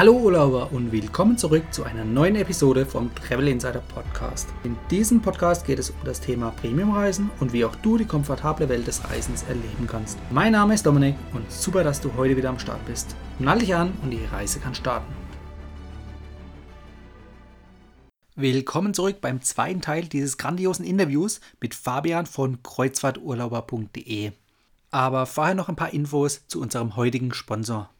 Hallo Urlauber und willkommen zurück zu einer neuen Episode vom Travel Insider Podcast. In diesem Podcast geht es um das Thema Premiumreisen und wie auch du die komfortable Welt des Reisens erleben kannst. Mein Name ist Dominik und super, dass du heute wieder am Start bist. Nall dich an und die Reise kann starten. Willkommen zurück beim zweiten Teil dieses grandiosen Interviews mit Fabian von kreuzfahrturlauber.de. Aber vorher noch ein paar Infos zu unserem heutigen Sponsor.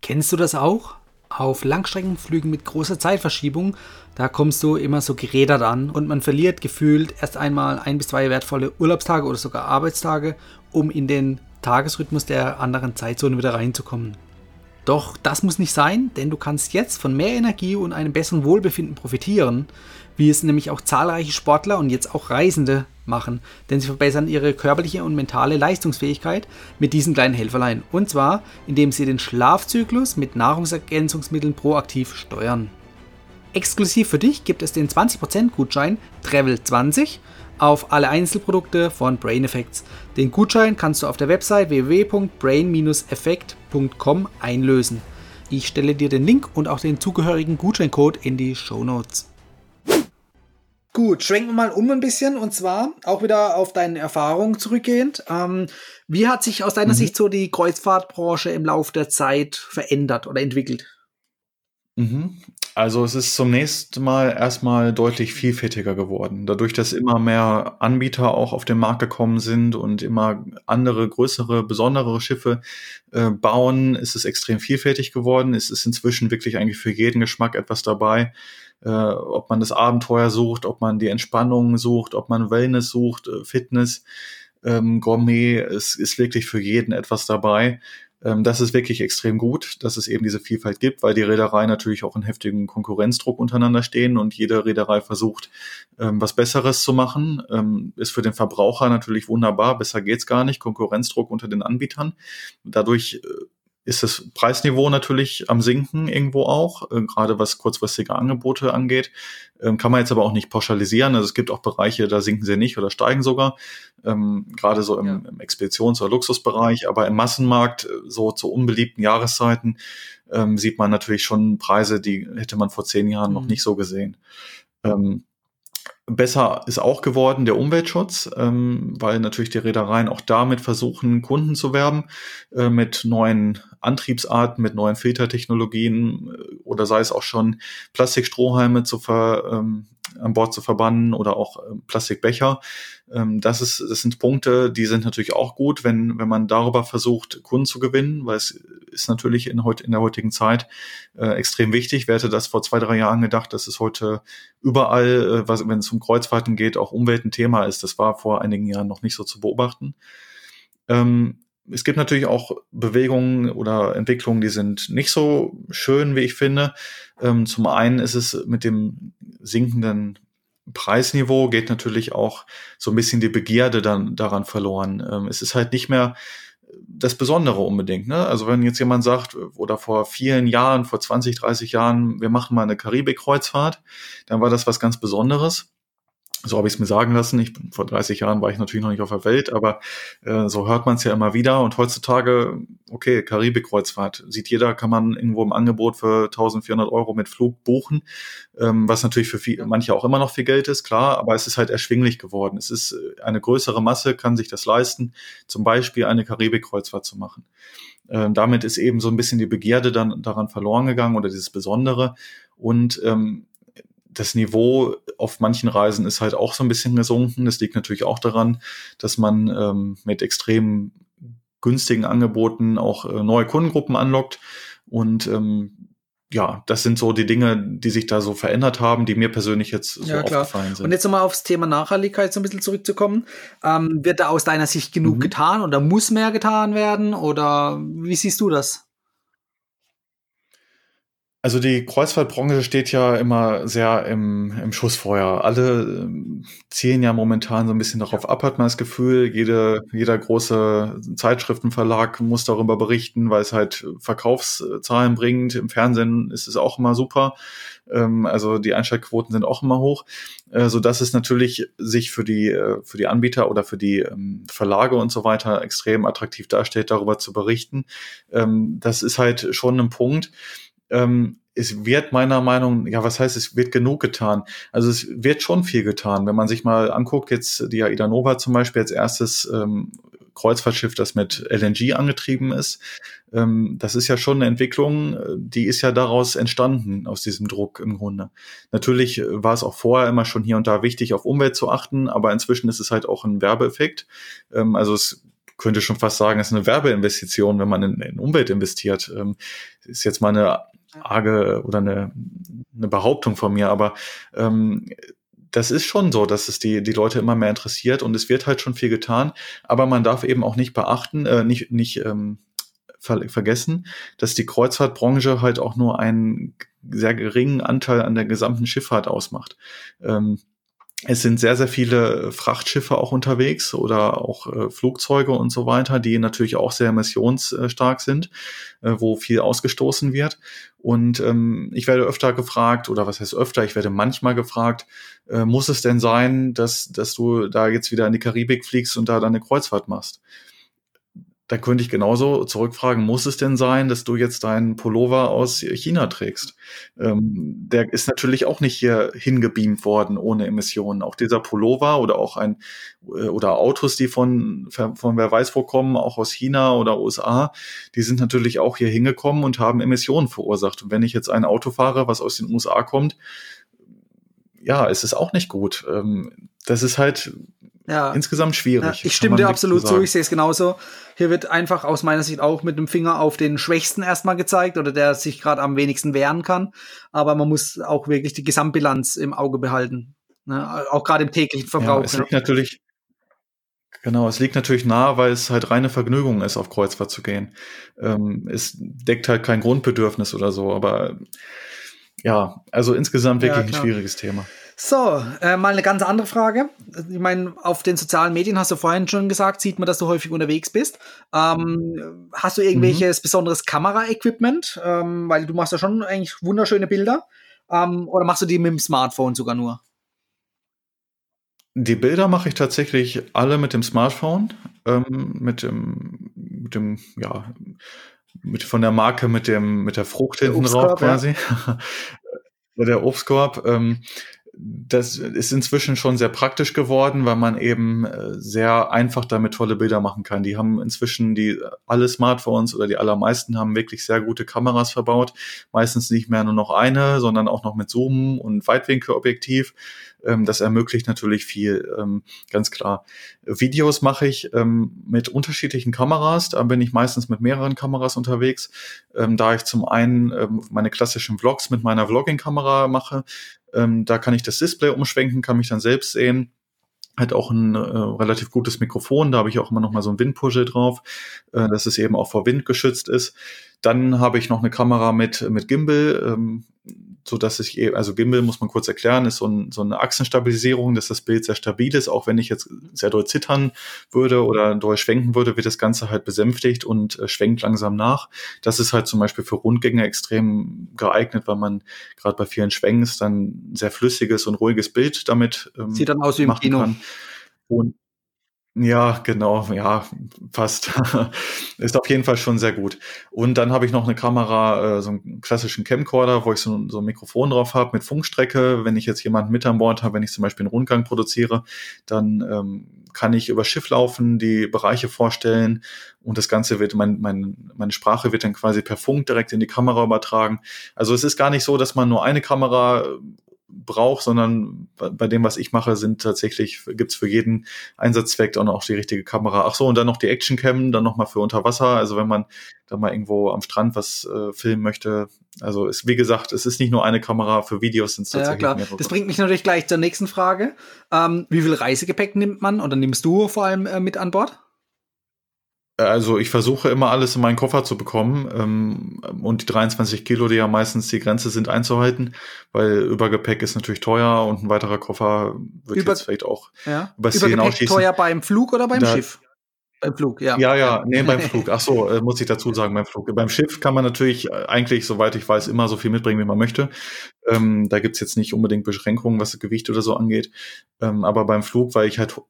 Kennst du das auch? Auf Langstreckenflügen mit großer Zeitverschiebung, da kommst du immer so gerädert an und man verliert gefühlt erst einmal ein bis zwei wertvolle Urlaubstage oder sogar Arbeitstage, um in den Tagesrhythmus der anderen Zeitzone wieder reinzukommen. Doch das muss nicht sein, denn du kannst jetzt von mehr Energie und einem besseren Wohlbefinden profitieren, wie es nämlich auch zahlreiche Sportler und jetzt auch Reisende machen, denn sie verbessern ihre körperliche und mentale Leistungsfähigkeit mit diesen kleinen Helferlein. Und zwar, indem sie den Schlafzyklus mit Nahrungsergänzungsmitteln proaktiv steuern. Exklusiv für dich gibt es den 20% Gutschein Travel20 auf alle Einzelprodukte von Brain Effects. Den Gutschein kannst du auf der Website www.brain-effekt.com einlösen. Ich stelle dir den Link und auch den zugehörigen Gutscheincode in die Show Notes. Gut, schwenken wir mal um ein bisschen und zwar auch wieder auf deine Erfahrungen zurückgehend. Ähm, wie hat sich aus deiner mhm. Sicht so die Kreuzfahrtbranche im Laufe der Zeit verändert oder entwickelt? Mhm. Also es ist zunächst mal erstmal deutlich vielfältiger geworden. Dadurch, dass immer mehr Anbieter auch auf den Markt gekommen sind und immer andere, größere, besondere Schiffe äh, bauen, ist es extrem vielfältig geworden. Es ist inzwischen wirklich eigentlich für jeden Geschmack etwas dabei äh, ob man das Abenteuer sucht, ob man die Entspannung sucht, ob man Wellness sucht, äh, Fitness, ähm, Gourmet, es ist wirklich für jeden etwas dabei. Ähm, das ist wirklich extrem gut, dass es eben diese Vielfalt gibt, weil die Reederei natürlich auch in heftigen Konkurrenzdruck untereinander stehen und jede Reederei versucht, ähm, was Besseres zu machen. Ähm, ist für den Verbraucher natürlich wunderbar, besser geht's gar nicht, Konkurrenzdruck unter den Anbietern. Dadurch äh, ist das Preisniveau natürlich am Sinken irgendwo auch, äh, gerade was kurzfristige Angebote angeht. Ähm, kann man jetzt aber auch nicht pauschalisieren. Also es gibt auch Bereiche, da sinken sie nicht oder steigen sogar, ähm, gerade so im, ja. im Expeditions- oder Luxusbereich. Aber im Massenmarkt, äh, so zu unbeliebten Jahreszeiten, ähm, sieht man natürlich schon Preise, die hätte man vor zehn Jahren mhm. noch nicht so gesehen. Ähm, Besser ist auch geworden der Umweltschutz, ähm, weil natürlich die Reedereien auch damit versuchen, Kunden zu werben äh, mit neuen Antriebsarten, mit neuen Filtertechnologien äh, oder sei es auch schon Plastikstrohhalme zu ver, ähm, an Bord zu verbannen oder auch äh, Plastikbecher. Ähm, das, ist, das sind Punkte, die sind natürlich auch gut, wenn, wenn man darüber versucht, Kunden zu gewinnen, weil es ist natürlich in, heut, in der heutigen Zeit äh, extrem wichtig. Wer hätte das vor zwei, drei Jahren gedacht, dass es heute überall, äh, was, wenn es um Kreuzfahrten geht, auch Umwelt ein Thema ist. Das war vor einigen Jahren noch nicht so zu beobachten. Ähm, es gibt natürlich auch Bewegungen oder Entwicklungen, die sind nicht so schön, wie ich finde. Ähm, zum einen ist es mit dem sinkenden Preisniveau geht natürlich auch so ein bisschen die Begierde dann daran verloren. Ähm, es ist halt nicht mehr das Besondere unbedingt. Ne? Also wenn jetzt jemand sagt, oder vor vielen Jahren, vor 20, 30 Jahren, wir machen mal eine Karibik-Kreuzfahrt, dann war das was ganz Besonderes. So habe ich es mir sagen lassen. Ich bin, vor 30 Jahren war ich natürlich noch nicht auf der Welt, aber äh, so hört man es ja immer wieder. Und heutzutage, okay, Karibik-Kreuzfahrt sieht jeder, kann man irgendwo im Angebot für 1400 Euro mit Flug buchen, ähm, was natürlich für viel, manche auch immer noch viel Geld ist, klar, aber es ist halt erschwinglich geworden. Es ist äh, eine größere Masse, kann sich das leisten, zum Beispiel eine Karibik-Kreuzfahrt zu machen. Ähm, damit ist eben so ein bisschen die Begierde dann daran verloren gegangen oder dieses Besondere. Und ähm, das Niveau auf manchen Reisen ist halt auch so ein bisschen gesunken. Das liegt natürlich auch daran, dass man ähm, mit extrem günstigen Angeboten auch äh, neue Kundengruppen anlockt. Und ähm, ja, das sind so die Dinge, die sich da so verändert haben, die mir persönlich jetzt so ja, aufgefallen sind. Und jetzt nochmal aufs Thema Nachhaltigkeit so ein bisschen zurückzukommen. Ähm, wird da aus deiner Sicht genug mhm. getan oder muss mehr getan werden? Oder wie siehst du das? Also die Kreuzfahrtbranche steht ja immer sehr im, im Schussfeuer. Alle ähm, zielen ja momentan so ein bisschen darauf ab, hat man das Gefühl. Jede, jeder große Zeitschriftenverlag muss darüber berichten, weil es halt Verkaufszahlen bringt. Im Fernsehen ist es auch immer super. Ähm, also die Einschaltquoten sind auch immer hoch, äh, so dass es natürlich sich für die, äh, für die Anbieter oder für die ähm, Verlage und so weiter extrem attraktiv darstellt, darüber zu berichten. Das ist halt schon ein Punkt ähm, es wird meiner Meinung, ja, was heißt, es wird genug getan? Also es wird schon viel getan. Wenn man sich mal anguckt, jetzt die Aida Nova zum Beispiel als erstes ähm, Kreuzfahrtschiff, das mit LNG angetrieben ist. Ähm, das ist ja schon eine Entwicklung, die ist ja daraus entstanden, aus diesem Druck im Grunde. Natürlich war es auch vorher immer schon hier und da wichtig, auf Umwelt zu achten, aber inzwischen ist es halt auch ein Werbeeffekt. Ähm, also es könnte schon fast sagen, es ist eine Werbeinvestition, wenn man in, in Umwelt investiert. Ähm, ist jetzt mal eine arge oder eine, eine Behauptung von mir, aber ähm, das ist schon so, dass es die, die Leute immer mehr interessiert und es wird halt schon viel getan, aber man darf eben auch nicht beachten, äh, nicht, nicht ähm, ver vergessen, dass die Kreuzfahrtbranche halt auch nur einen sehr geringen Anteil an der gesamten Schifffahrt ausmacht. Ähm, es sind sehr, sehr viele Frachtschiffe auch unterwegs oder auch äh, Flugzeuge und so weiter, die natürlich auch sehr emissionsstark sind, äh, wo viel ausgestoßen wird. Und ähm, ich werde öfter gefragt, oder was heißt öfter, ich werde manchmal gefragt, äh, muss es denn sein, dass, dass du da jetzt wieder in die Karibik fliegst und da deine Kreuzfahrt machst? Da könnte ich genauso zurückfragen, muss es denn sein, dass du jetzt deinen Pullover aus China trägst? Ähm, der ist natürlich auch nicht hier hingebeamt worden ohne Emissionen. Auch dieser Pullover oder auch ein äh, oder Autos, die von, von wer weiß wo kommen, auch aus China oder USA, die sind natürlich auch hier hingekommen und haben Emissionen verursacht. Und wenn ich jetzt ein Auto fahre, was aus den USA kommt, ja, es ist auch nicht gut. Ähm, das ist halt ja. insgesamt schwierig. Ja, ich stimme dir absolut zu, ich sehe es genauso. Hier wird einfach aus meiner Sicht auch mit dem Finger auf den Schwächsten erstmal gezeigt oder der sich gerade am wenigsten wehren kann. Aber man muss auch wirklich die Gesamtbilanz im Auge behalten. Ne? Auch gerade im täglichen Verbrauch. Ja, es liegt natürlich, Genau, es liegt natürlich nahe, weil es halt reine Vergnügung ist, auf Kreuzfahrt zu gehen. Ähm, es deckt halt kein Grundbedürfnis oder so, aber ja, also insgesamt wirklich ja, ein schwieriges Thema. So, äh, mal eine ganz andere Frage. Ich meine, auf den sozialen Medien hast du vorhin schon gesagt, sieht man, dass du häufig unterwegs bist. Ähm, hast du irgendwelches mhm. besonderes Kamera-Equipment? Ähm, weil du machst ja schon eigentlich wunderschöne Bilder. Ähm, oder machst du die mit dem Smartphone sogar nur? Die Bilder mache ich tatsächlich alle mit dem Smartphone, ähm, mit dem, mit dem, ja, mit, von der Marke mit dem, mit der Frucht hinten drauf quasi. Ja. der Obstkorb. Ähm, das ist inzwischen schon sehr praktisch geworden, weil man eben äh, sehr einfach damit tolle Bilder machen kann. Die haben inzwischen die alle Smartphones oder die allermeisten haben wirklich sehr gute Kameras verbaut. Meistens nicht mehr nur noch eine, sondern auch noch mit Zoom und Weitwinkelobjektiv. Ähm, das ermöglicht natürlich viel, ähm, ganz klar. Videos mache ich ähm, mit unterschiedlichen Kameras. Da bin ich meistens mit mehreren Kameras unterwegs. da ich zum einen meine klassischen Vlogs mit meiner Vlogging-Kamera mache, da kann ich das Display umschwenken, kann mich dann selbst sehen hat auch ein äh, relativ gutes Mikrofon, da habe ich auch immer noch mal so ein Windpuschel drauf, äh, dass es eben auch vor Wind geschützt ist. Dann habe ich noch eine Kamera mit mit Gimbal, ähm, so dass ich, eh, also Gimbal muss man kurz erklären, ist so, ein, so eine Achsenstabilisierung, dass das Bild sehr stabil ist. Auch wenn ich jetzt sehr doll zittern würde oder doll schwenken würde, wird das Ganze halt besänftigt und äh, schwenkt langsam nach. Das ist halt zum Beispiel für Rundgänge extrem geeignet, weil man gerade bei vielen Schwenks dann sehr flüssiges und ruhiges Bild damit ähm, Sieht dann aus wie im Kino. Kann. Und ja, genau, ja, fast. ist auf jeden Fall schon sehr gut. Und dann habe ich noch eine Kamera, äh, so einen klassischen Camcorder, wo ich so, so ein Mikrofon drauf habe mit Funkstrecke. Wenn ich jetzt jemanden mit an Bord habe, wenn ich zum Beispiel einen Rundgang produziere, dann ähm, kann ich über Schiff laufen, die Bereiche vorstellen und das Ganze wird, mein, mein, meine Sprache wird dann quasi per Funk direkt in die Kamera übertragen. Also es ist gar nicht so, dass man nur eine Kamera brauche, sondern bei dem, was ich mache, sind tatsächlich, gibt's für jeden Einsatzzweck auch die richtige Kamera. Ach so, und dann noch die Actioncam, dann nochmal für unter Wasser. Also wenn man da mal irgendwo am Strand was äh, filmen möchte. Also ist, wie gesagt, es ist nicht nur eine Kamera, für Videos sind es tatsächlich ja, klar. Das bringt mich natürlich gleich zur nächsten Frage. Ähm, wie viel Reisegepäck nimmt man oder nimmst du vor allem äh, mit an Bord? Also ich versuche immer alles in meinen Koffer zu bekommen ähm, und die 23 Kilo, die ja meistens die Grenze sind, einzuhalten, weil Übergepäck ist natürlich teuer und ein weiterer Koffer wird Über jetzt vielleicht auch ja. übers Übergepäck teuer beim Flug oder beim da, Schiff? Beim Flug, ja. Ja, ja, nee, beim Flug. Ach so, äh, muss ich dazu sagen, beim Flug. Beim Schiff kann man natürlich äh, eigentlich, soweit ich weiß, immer so viel mitbringen, wie man möchte. Ähm, da gibt's jetzt nicht unbedingt Beschränkungen, was das Gewicht oder so angeht. Ähm, aber beim Flug, weil ich halt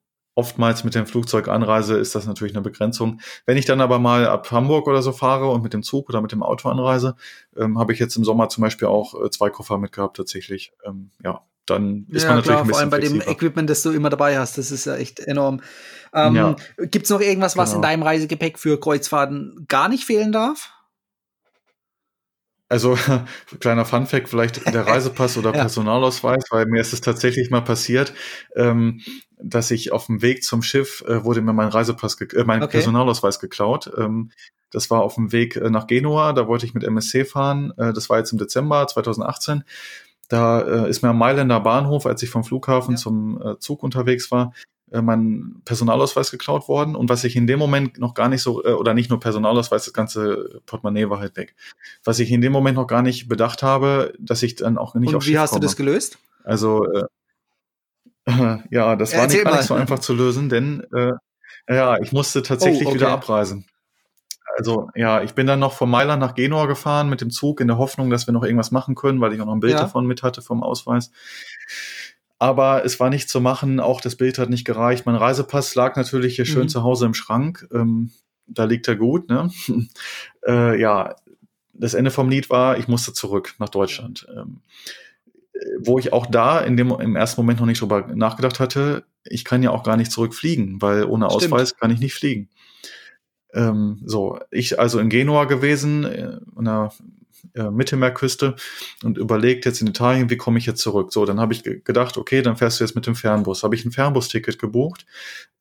oftmals mit dem Flugzeug anreise, ist das natürlich eine Begrenzung. Wenn ich dann aber mal ab Hamburg oder so fahre und mit dem Zug oder mit dem Auto anreise, ähm, habe ich jetzt im Sommer zum Beispiel auch äh, zwei Koffer mitgehabt tatsächlich. Ähm, ja, dann ist ja, man natürlich klar, ein bisschen vor allem bei flexibler. dem Equipment, das du immer dabei hast. Das ist ja echt enorm. Ähm, ja. Gibt es noch irgendwas, was genau. in deinem Reisegepäck für Kreuzfahrten gar nicht fehlen darf? Also, kleiner Funfact, vielleicht der Reisepass oder ja. Personalausweis, weil mir ist es tatsächlich mal passiert, ähm, dass ich auf dem Weg zum Schiff äh, wurde mir mein Reisepass, äh, mein okay. Personalausweis geklaut. Ähm, das war auf dem Weg äh, nach Genua, da wollte ich mit MSC fahren. Äh, das war jetzt im Dezember 2018. Da äh, ist mir am Mailänder Bahnhof, als ich vom Flughafen ja. zum äh, Zug unterwegs war, äh, mein Personalausweis geklaut worden und was ich in dem Moment noch gar nicht so, äh, oder nicht nur Personalausweis, das ganze Portemonnaie war halt weg. Was ich in dem Moment noch gar nicht bedacht habe, dass ich dann auch nicht und auf wie Schiff hast komme. du das gelöst? Also, äh, ja, das war nicht, gar nicht so einfach zu lösen, denn äh, ja, ich musste tatsächlich oh, okay. wieder abreisen. Also ja, ich bin dann noch von Mailand nach Genua gefahren mit dem Zug in der Hoffnung, dass wir noch irgendwas machen können, weil ich auch noch ein Bild ja. davon mit hatte vom Ausweis aber es war nicht zu machen, auch das Bild hat nicht gereicht. Mein Reisepass lag natürlich hier schön mhm. zu Hause im Schrank. Ähm, da liegt er gut, ne? äh, ja, das Ende vom Lied war, ich musste zurück nach Deutschland. Ähm, wo ich auch da in dem, im ersten Moment noch nicht drüber nachgedacht hatte, ich kann ja auch gar nicht zurückfliegen, weil ohne Stimmt. Ausweis kann ich nicht fliegen. Ähm, so, ich also in Genua gewesen, äh, in einer äh, Mittelmeerküste und überlegt jetzt in Italien, wie komme ich jetzt zurück? So, dann habe ich gedacht, okay, dann fährst du jetzt mit dem Fernbus. Habe ich ein Fernbusticket gebucht.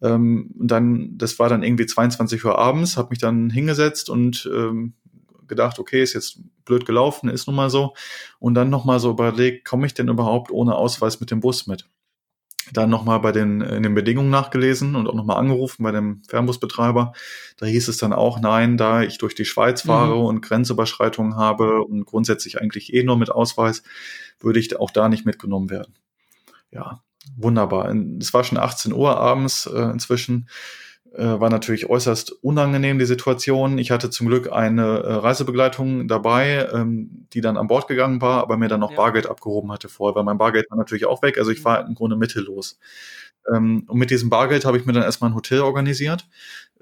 Ähm, dann, das war dann irgendwie 22 Uhr abends, habe mich dann hingesetzt und ähm, gedacht, okay, ist jetzt blöd gelaufen, ist nun mal so. Und dann nochmal so überlegt, komme ich denn überhaupt ohne Ausweis mit dem Bus mit? Dann nochmal bei den, in den Bedingungen nachgelesen und auch nochmal angerufen bei dem Fernbusbetreiber. Da hieß es dann auch, nein, da ich durch die Schweiz fahre mhm. und Grenzüberschreitungen habe und grundsätzlich eigentlich eh nur mit Ausweis, würde ich auch da nicht mitgenommen werden. Ja, wunderbar. Es war schon 18 Uhr abends äh, inzwischen war natürlich äußerst unangenehm, die Situation. Ich hatte zum Glück eine äh, Reisebegleitung dabei, ähm, die dann an Bord gegangen war, aber mir dann noch ja. Bargeld abgehoben hatte vorher, weil mein Bargeld war natürlich auch weg. Also ich war im Grunde mittellos. Ähm, und mit diesem Bargeld habe ich mir dann erstmal ein Hotel organisiert,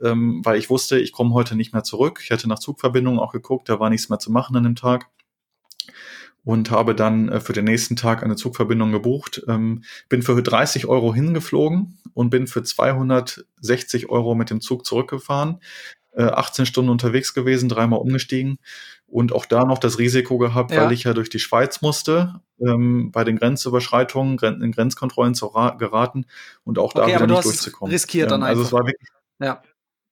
ähm, weil ich wusste, ich komme heute nicht mehr zurück. Ich hatte nach Zugverbindungen auch geguckt, da war nichts mehr zu machen an dem Tag und habe dann äh, für den nächsten Tag eine Zugverbindung gebucht. Ähm, bin für 30 Euro hingeflogen und bin für 260 Euro mit dem Zug zurückgefahren. Äh, 18 Stunden unterwegs gewesen, dreimal umgestiegen und auch da noch das Risiko gehabt, ja. weil ich ja durch die Schweiz musste, ähm, bei den Grenzüberschreitungen, in Grenzkontrollen zu geraten und auch da okay, wieder nicht durchzukommen. Riskiert dann ähm, also einfach. es war wirklich, ja.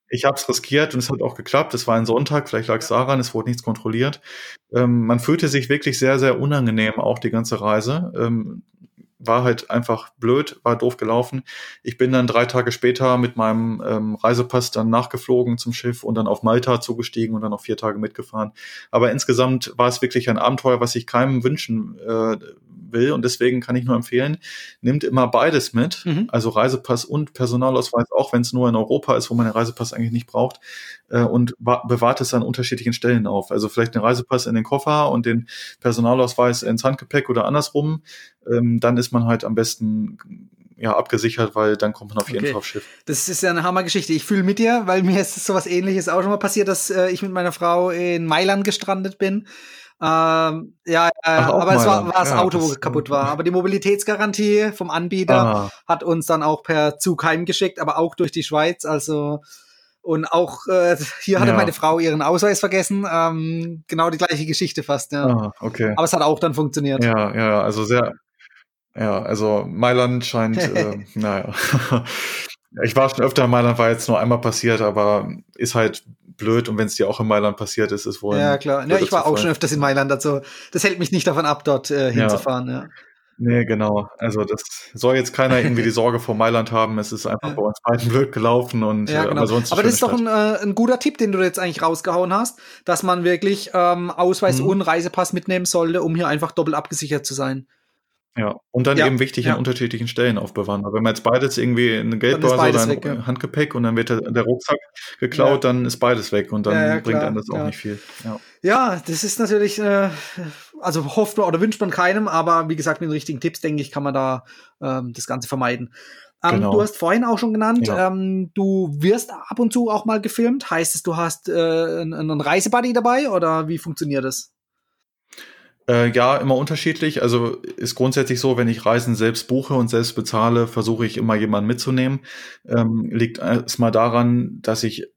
Ich habe es riskiert und es hat auch geklappt. Es war ein Sonntag, vielleicht lag es daran, es wurde nichts kontrolliert. Ähm, man fühlte sich wirklich sehr, sehr unangenehm, auch die ganze Reise. Ähm, war halt einfach blöd, war doof gelaufen. Ich bin dann drei Tage später mit meinem ähm, Reisepass dann nachgeflogen zum Schiff und dann auf Malta zugestiegen und dann noch vier Tage mitgefahren. Aber insgesamt war es wirklich ein Abenteuer, was ich keinem wünschen äh, will. Und deswegen kann ich nur empfehlen, nimmt immer beides mit, mhm. also Reisepass und Personalausweis, auch wenn es nur in Europa ist, wo man den Reisepass eigentlich nicht braucht, äh, und bewahrt es an unterschiedlichen Stellen auf. Also vielleicht den Reisepass in den Koffer und den Personalausweis ins Handgepäck oder andersrum. Ähm, dann ist man halt am besten ja, abgesichert, weil dann kommt man auf jeden okay. Fall aufs Schiff. Das ist ja eine Hammergeschichte. Ich fühle mit dir, weil mir ist sowas ähnliches auch schon mal passiert, dass äh, ich mit meiner Frau in Mailand gestrandet bin ähm, ja, Ach, aber es war, war das ja, Auto, wo kaputt war. Aber die Mobilitätsgarantie vom Anbieter Aha. hat uns dann auch per Zug heimgeschickt, aber auch durch die Schweiz. Also und auch äh, hier hatte ja. meine Frau ihren Ausweis vergessen. Ähm, genau die gleiche Geschichte fast. Ja. Ah, okay. Aber es hat auch dann funktioniert. Ja, ja, also sehr. Ja, also Mailand scheint, äh, naja. ich war schon öfter in Mailand, war jetzt nur einmal passiert, aber ist halt blöd und wenn es dir auch in Mailand passiert ist, ist wohl. Ja, klar. Ja, ich war auch schon öfters in Mailand, also das hält mich nicht davon ab, dort äh, hinzufahren, ja. ja. Nee, genau. Also das soll jetzt keiner irgendwie die Sorge vor Mailand haben. Es ist einfach bei uns beiden blöd gelaufen und ja, äh, genau. aber sonst. Aber das ist doch ein, äh, ein, guter Tipp, den du jetzt eigentlich rausgehauen hast, dass man wirklich ähm, Ausweis mhm. und Reisepass mitnehmen sollte, um hier einfach doppelt abgesichert zu sein. Ja, und dann ja, eben wichtig ja. an unterschiedlichen Stellen aufbewahren. Aber wenn man jetzt beides irgendwie in eine Geldbörse oder ein weg, ja. Handgepäck und dann wird der, der Rucksack geklaut, dann ist beides weg und dann bringt einem das auch nicht viel. Ja, das ist natürlich, äh, also hofft man oder wünscht man keinem, aber wie gesagt, mit den richtigen Tipps, denke ich, kann man da ähm, das Ganze vermeiden. Ähm, genau. Du hast vorhin auch schon genannt, ähm, du wirst ab und zu auch mal gefilmt. Heißt es, du hast äh, einen Reisebuddy dabei oder wie funktioniert das? Äh, ja, immer unterschiedlich. Also ist grundsätzlich so, wenn ich Reisen selbst buche und selbst bezahle, versuche ich immer jemanden mitzunehmen. Ähm, liegt erstmal daran, dass ich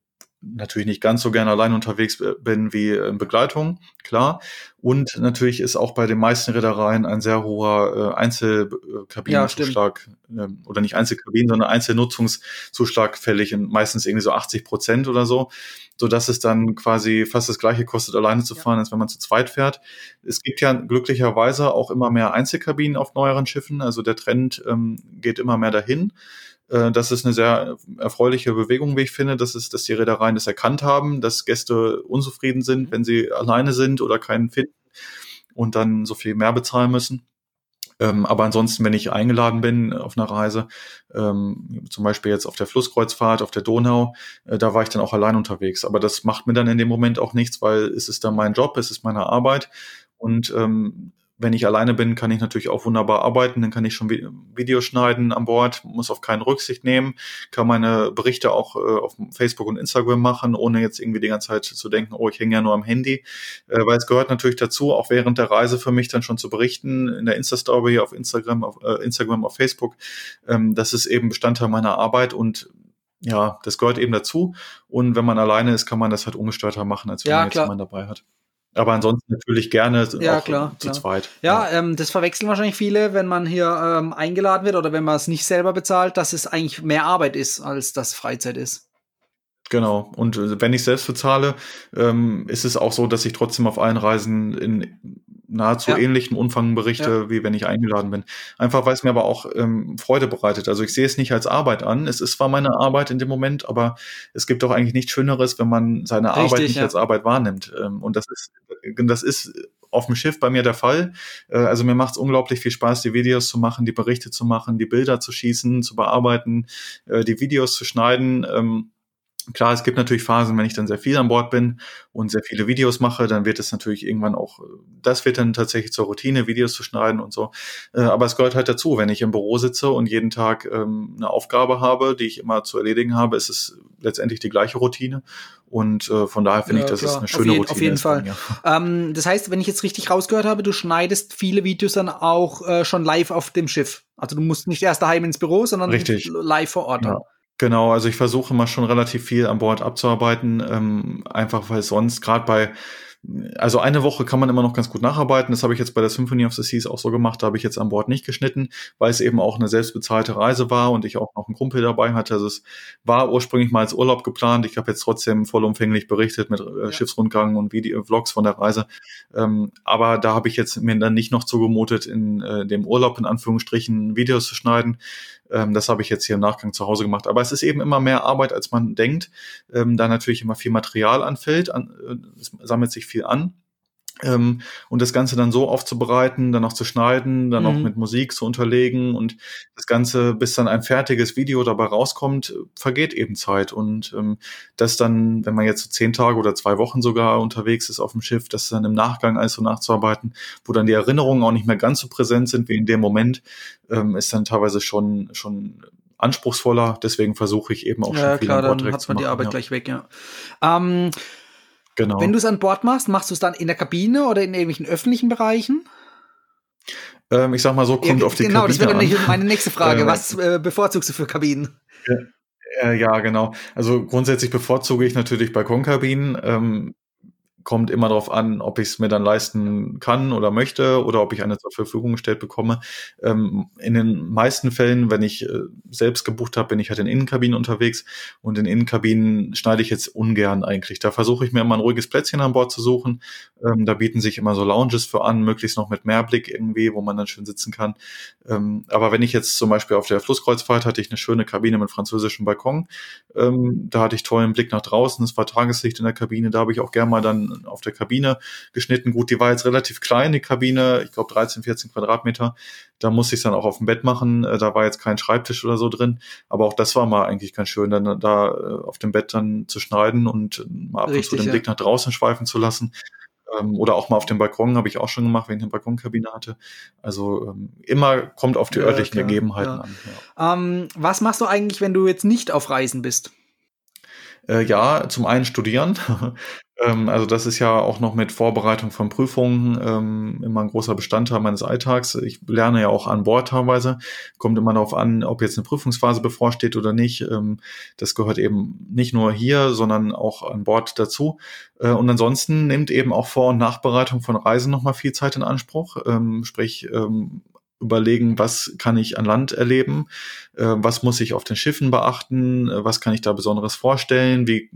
natürlich nicht ganz so gerne allein unterwegs bin wie in Begleitung, klar. Und natürlich ist auch bei den meisten Reedereien ein sehr hoher äh, Einzelkabinenzuschlag ja, äh, oder nicht Einzelkabinen, sondern Einzelnutzungszuschlag fällig, in meistens irgendwie so 80 Prozent oder so, so dass es dann quasi fast das gleiche kostet, alleine zu fahren, ja. als wenn man zu zweit fährt. Es gibt ja glücklicherweise auch immer mehr Einzelkabinen auf neueren Schiffen, also der Trend ähm, geht immer mehr dahin. Äh, das ist eine sehr erfreuliche Bewegung, wie ich finde, dass, es, dass die Reedereien das erkannt haben, dass Gäste unzufrieden sind, wenn sie alleine sind oder keinen finden und dann so viel mehr bezahlen müssen. Ähm, aber ansonsten, wenn ich eingeladen bin auf einer Reise, ähm, zum Beispiel jetzt auf der Flusskreuzfahrt, auf der Donau, äh, da war ich dann auch allein unterwegs. Aber das macht mir dann in dem Moment auch nichts, weil es ist dann mein Job, es ist meine Arbeit. Und ähm, wenn ich alleine bin, kann ich natürlich auch wunderbar arbeiten. Dann kann ich schon Videos schneiden an Bord, muss auf keinen Rücksicht nehmen, kann meine Berichte auch äh, auf Facebook und Instagram machen, ohne jetzt irgendwie die ganze Zeit zu denken, oh, ich hänge ja nur am Handy. Äh, weil es gehört natürlich dazu, auch während der Reise für mich dann schon zu berichten, in der Insta-Story auf Instagram, auf äh, Instagram, auf Facebook. Ähm, das ist eben Bestandteil meiner Arbeit und ja, das gehört eben dazu. Und wenn man alleine ist, kann man das halt ungestörter machen, als wenn ja, man jetzt jemanden dabei hat. Aber ansonsten natürlich gerne ja, auch klar, zu klar. zweit. Ja, ja. Ähm, das verwechseln wahrscheinlich viele, wenn man hier ähm, eingeladen wird oder wenn man es nicht selber bezahlt, dass es eigentlich mehr Arbeit ist, als das Freizeit ist. Genau. Und äh, wenn ich selbst bezahle, ähm, ist es auch so, dass ich trotzdem auf allen Reisen in nahezu ja. ähnlichen Umfang berichte, ja. wie wenn ich eingeladen bin. Einfach weil es mir aber auch ähm, Freude bereitet. Also ich sehe es nicht als Arbeit an. Es ist zwar meine Arbeit in dem Moment, aber es gibt doch eigentlich nichts Schöneres, wenn man seine Richtig, Arbeit nicht ja. als Arbeit wahrnimmt. Ähm, und das ist, das ist auf dem Schiff bei mir der Fall. Äh, also mir macht es unglaublich viel Spaß, die Videos zu machen, die Berichte zu machen, die Bilder zu schießen, zu bearbeiten, äh, die Videos zu schneiden. Ähm, Klar, es gibt natürlich Phasen, wenn ich dann sehr viel an Bord bin und sehr viele Videos mache, dann wird es natürlich irgendwann auch, das wird dann tatsächlich zur Routine, Videos zu schneiden und so. Äh, aber es gehört halt dazu, wenn ich im Büro sitze und jeden Tag ähm, eine Aufgabe habe, die ich immer zu erledigen habe, ist es letztendlich die gleiche Routine. Und äh, von daher finde ja, ich, das klar. ist eine schöne auf jeden, Routine. Auf jeden Fall. Ähm, das heißt, wenn ich jetzt richtig rausgehört habe, du schneidest viele Videos dann auch äh, schon live auf dem Schiff. Also du musst nicht erst daheim ins Büro, sondern richtig. live vor Ort. Ja. Genau, also ich versuche mal schon relativ viel an Bord abzuarbeiten, ähm, einfach weil sonst gerade bei also eine Woche kann man immer noch ganz gut nacharbeiten. Das habe ich jetzt bei der Symphony of the Seas auch so gemacht. Da habe ich jetzt an Bord nicht geschnitten, weil es eben auch eine selbstbezahlte Reise war und ich auch noch einen Kumpel dabei hatte. Also es war ursprünglich mal als Urlaub geplant. Ich habe jetzt trotzdem vollumfänglich berichtet mit äh, ja. Schiffsrundgang und Video Vlogs von der Reise. Ähm, aber da habe ich jetzt mir dann nicht noch zugemutet, in äh, dem Urlaub in Anführungsstrichen Videos zu schneiden. Ähm, das habe ich jetzt hier im Nachgang zu Hause gemacht. Aber es ist eben immer mehr Arbeit, als man denkt, ähm, da natürlich immer viel Material anfällt, an, äh, es sammelt sich viel an. Ähm, und das Ganze dann so aufzubereiten, dann auch zu schneiden, dann mhm. auch mit Musik zu unterlegen und das Ganze, bis dann ein fertiges Video dabei rauskommt, vergeht eben Zeit. Und ähm, das dann, wenn man jetzt so zehn Tage oder zwei Wochen sogar unterwegs ist auf dem Schiff, das dann im Nachgang alles so nachzuarbeiten, wo dann die Erinnerungen auch nicht mehr ganz so präsent sind wie in dem Moment, ähm, ist dann teilweise schon, schon anspruchsvoller. Deswegen versuche ich eben auch ja, schon viel klar, dann hat man die Arbeit ja. gleich weg, ja. Ähm, Genau. Wenn du es an Bord machst, machst du es dann in der Kabine oder in irgendwelchen öffentlichen Bereichen? Ähm, ich sag mal so, kommt ja, auf die genau, Kabine Genau, das wäre meine nächste Frage. Was äh, bevorzugst du für Kabinen? Ja, ja, genau. Also grundsätzlich bevorzuge ich natürlich Balkonkabinen. Ähm, kommt immer darauf an, ob ich es mir dann leisten kann oder möchte oder ob ich eine zur Verfügung gestellt bekomme. Ähm, in den meisten Fällen, wenn ich äh, selbst gebucht habe, bin ich halt in Innenkabinen unterwegs und in Innenkabinen schneide ich jetzt ungern eigentlich. Da versuche ich mir immer ein ruhiges Plätzchen an Bord zu suchen. Ähm, da bieten sich immer so Lounges für an, möglichst noch mit Mehrblick irgendwie, wo man dann schön sitzen kann. Ähm, aber wenn ich jetzt zum Beispiel auf der Flusskreuzfahrt hatte ich eine schöne Kabine mit französischem Balkon. Ähm, da hatte ich tollen Blick nach draußen. Es war Tageslicht in der Kabine. Da habe ich auch gerne mal dann auf der Kabine geschnitten. Gut, die war jetzt relativ klein, die Kabine, ich glaube 13, 14 Quadratmeter. Da musste ich es dann auch auf dem Bett machen. Äh, da war jetzt kein Schreibtisch oder so drin. Aber auch das war mal eigentlich ganz schön, dann da äh, auf dem Bett dann zu schneiden und mal ab und zu den ja. Blick nach draußen schweifen zu lassen. Ähm, oder auch mal auf dem Balkon habe ich auch schon gemacht, wenn ich eine Balkonkabine hatte. Also ähm, immer kommt auf die örtlichen klar, Gegebenheiten ja. an. Ja. Ähm, was machst du eigentlich, wenn du jetzt nicht auf Reisen bist? Äh, ja, zum einen studieren. ähm, also das ist ja auch noch mit Vorbereitung von Prüfungen ähm, immer ein großer Bestandteil meines Alltags. Ich lerne ja auch an Bord teilweise. Kommt immer darauf an, ob jetzt eine Prüfungsphase bevorsteht oder nicht. Ähm, das gehört eben nicht nur hier, sondern auch an Bord dazu. Äh, und ansonsten nimmt eben auch Vor- und Nachbereitung von Reisen nochmal viel Zeit in Anspruch. Ähm, sprich, ähm, überlegen, was kann ich an Land erleben, äh, was muss ich auf den Schiffen beachten, äh, was kann ich da Besonderes vorstellen, wie äh,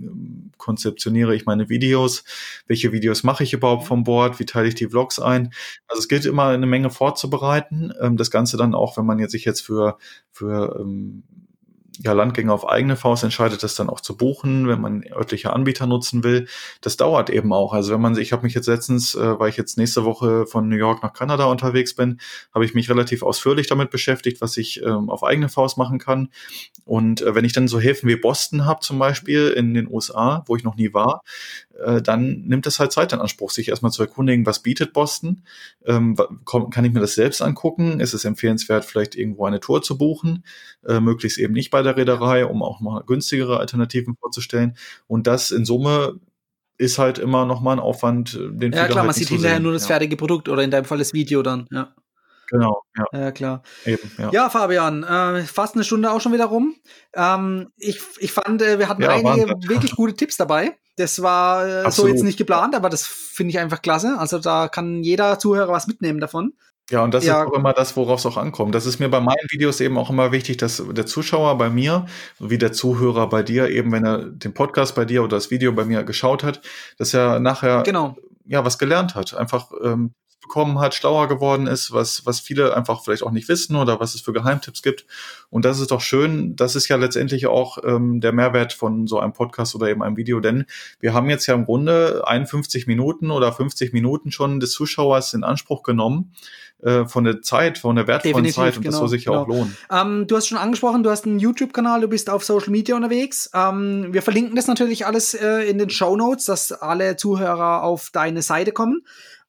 konzeptioniere ich meine Videos, welche Videos mache ich überhaupt vom Bord, wie teile ich die Vlogs ein. Also es gilt immer eine Menge vorzubereiten. Ähm, das Ganze dann auch, wenn man jetzt sich jetzt für, für ähm, ja, Landgänger auf eigene Faust entscheidet, das dann auch zu buchen, wenn man örtliche Anbieter nutzen will. Das dauert eben auch. Also wenn man, ich habe mich jetzt letztens, äh, weil ich jetzt nächste Woche von New York nach Kanada unterwegs bin, habe ich mich relativ ausführlich damit beschäftigt, was ich ähm, auf eigene Faust machen kann. Und äh, wenn ich dann so Häfen wie Boston habe zum Beispiel in den USA, wo ich noch nie war, äh, dann nimmt es halt Zeit in Anspruch, sich erstmal zu erkundigen, was bietet Boston? Ähm, kann ich mir das selbst angucken? Ist es empfehlenswert, vielleicht irgendwo eine Tour zu buchen? Äh, möglichst eben nicht bei der Reederei, um auch mal günstigere Alternativen vorzustellen. Und das in Summe ist halt immer noch mal ein Aufwand, den Ja klar, halt man sieht hinterher nur das fertige Produkt oder in deinem Fall das Video dann, ja. Genau, ja. Ja, klar. Eben, ja. ja Fabian, äh, fast eine Stunde auch schon wieder rum. Ähm, ich, ich fand, äh, wir hatten ja, einige wirklich gute Tipps dabei. Das war äh, so jetzt nicht geplant, aber das finde ich einfach klasse. Also da kann jeder Zuhörer was mitnehmen davon. Ja, und das ja. ist auch immer das, worauf es auch ankommt. Das ist mir bei meinen Videos eben auch immer wichtig, dass der Zuschauer bei mir, wie der Zuhörer bei dir, eben wenn er den Podcast bei dir oder das Video bei mir geschaut hat, dass er nachher genau. ja was gelernt hat. Einfach ähm, bekommen hat, schlauer geworden ist, was, was viele einfach vielleicht auch nicht wissen oder was es für Geheimtipps gibt. Und das ist doch schön. Das ist ja letztendlich auch ähm, der Mehrwert von so einem Podcast oder eben einem Video, denn wir haben jetzt ja im Grunde 51 Minuten oder 50 Minuten schon des Zuschauers in Anspruch genommen äh, von der Zeit, von der wertvollen Definitiv, Zeit und genau, das soll sich ja genau. auch lohnen. Ähm, du hast schon angesprochen, du hast einen YouTube-Kanal, du bist auf Social Media unterwegs. Ähm, wir verlinken das natürlich alles äh, in den Show Notes, dass alle Zuhörer auf deine Seite kommen.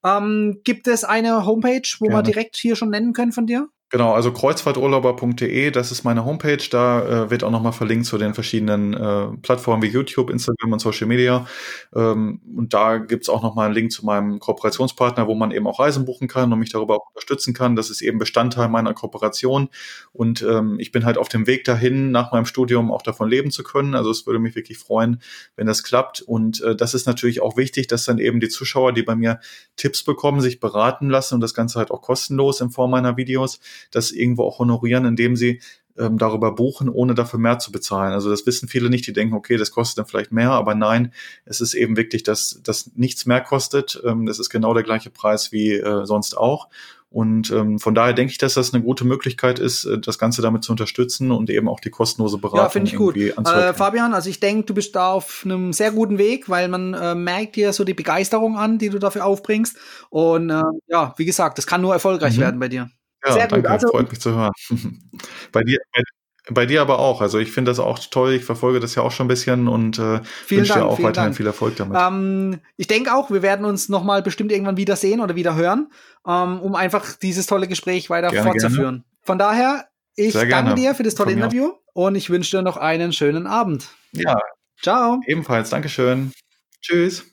Ähm, gibt es eine Homepage, wo Gerne. wir direkt hier schon nennen können von dir? Genau, also kreuzfahrturlauber.de, das ist meine Homepage. Da äh, wird auch nochmal verlinkt zu den verschiedenen äh, Plattformen wie YouTube, Instagram und Social Media. Ähm, und da gibt's auch nochmal einen Link zu meinem Kooperationspartner, wo man eben auch Reisen buchen kann und mich darüber auch unterstützen kann. Das ist eben Bestandteil meiner Kooperation. Und ähm, ich bin halt auf dem Weg dahin, nach meinem Studium auch davon leben zu können. Also es würde mich wirklich freuen, wenn das klappt. Und äh, das ist natürlich auch wichtig, dass dann eben die Zuschauer, die bei mir Tipps bekommen, sich beraten lassen und das Ganze halt auch kostenlos in Form meiner Videos das irgendwo auch honorieren, indem sie ähm, darüber buchen, ohne dafür mehr zu bezahlen. Also das wissen viele nicht, die denken, okay, das kostet dann vielleicht mehr, aber nein, es ist eben wirklich, dass das nichts mehr kostet. Ähm, das ist genau der gleiche Preis wie äh, sonst auch. Und ähm, von daher denke ich, dass das eine gute Möglichkeit ist, äh, das Ganze damit zu unterstützen und eben auch die kostenlose Beratung. Ja, finde ich gut. Äh, Fabian, also ich denke, du bist da auf einem sehr guten Weg, weil man äh, merkt dir so die Begeisterung an, die du dafür aufbringst. Und äh, ja, wie gesagt, das kann nur erfolgreich mhm. werden bei dir. Ja, Sehr danke, also, freut mich zu hören. bei dir, bei, bei, dir aber auch. Also ich finde das auch toll. Ich verfolge das ja auch schon ein bisschen und äh, wünsche dir auch weiterhin Dank. viel Erfolg damit. Ähm, ich denke auch, wir werden uns noch mal bestimmt irgendwann wieder sehen oder wieder hören, ähm, um einfach dieses tolle Gespräch weiter gerne, fortzuführen. Gerne. Von daher, ich danke dir für das tolle Interview und ich wünsche dir noch einen schönen Abend. Ja. Ciao. Ebenfalls. Dankeschön. Tschüss.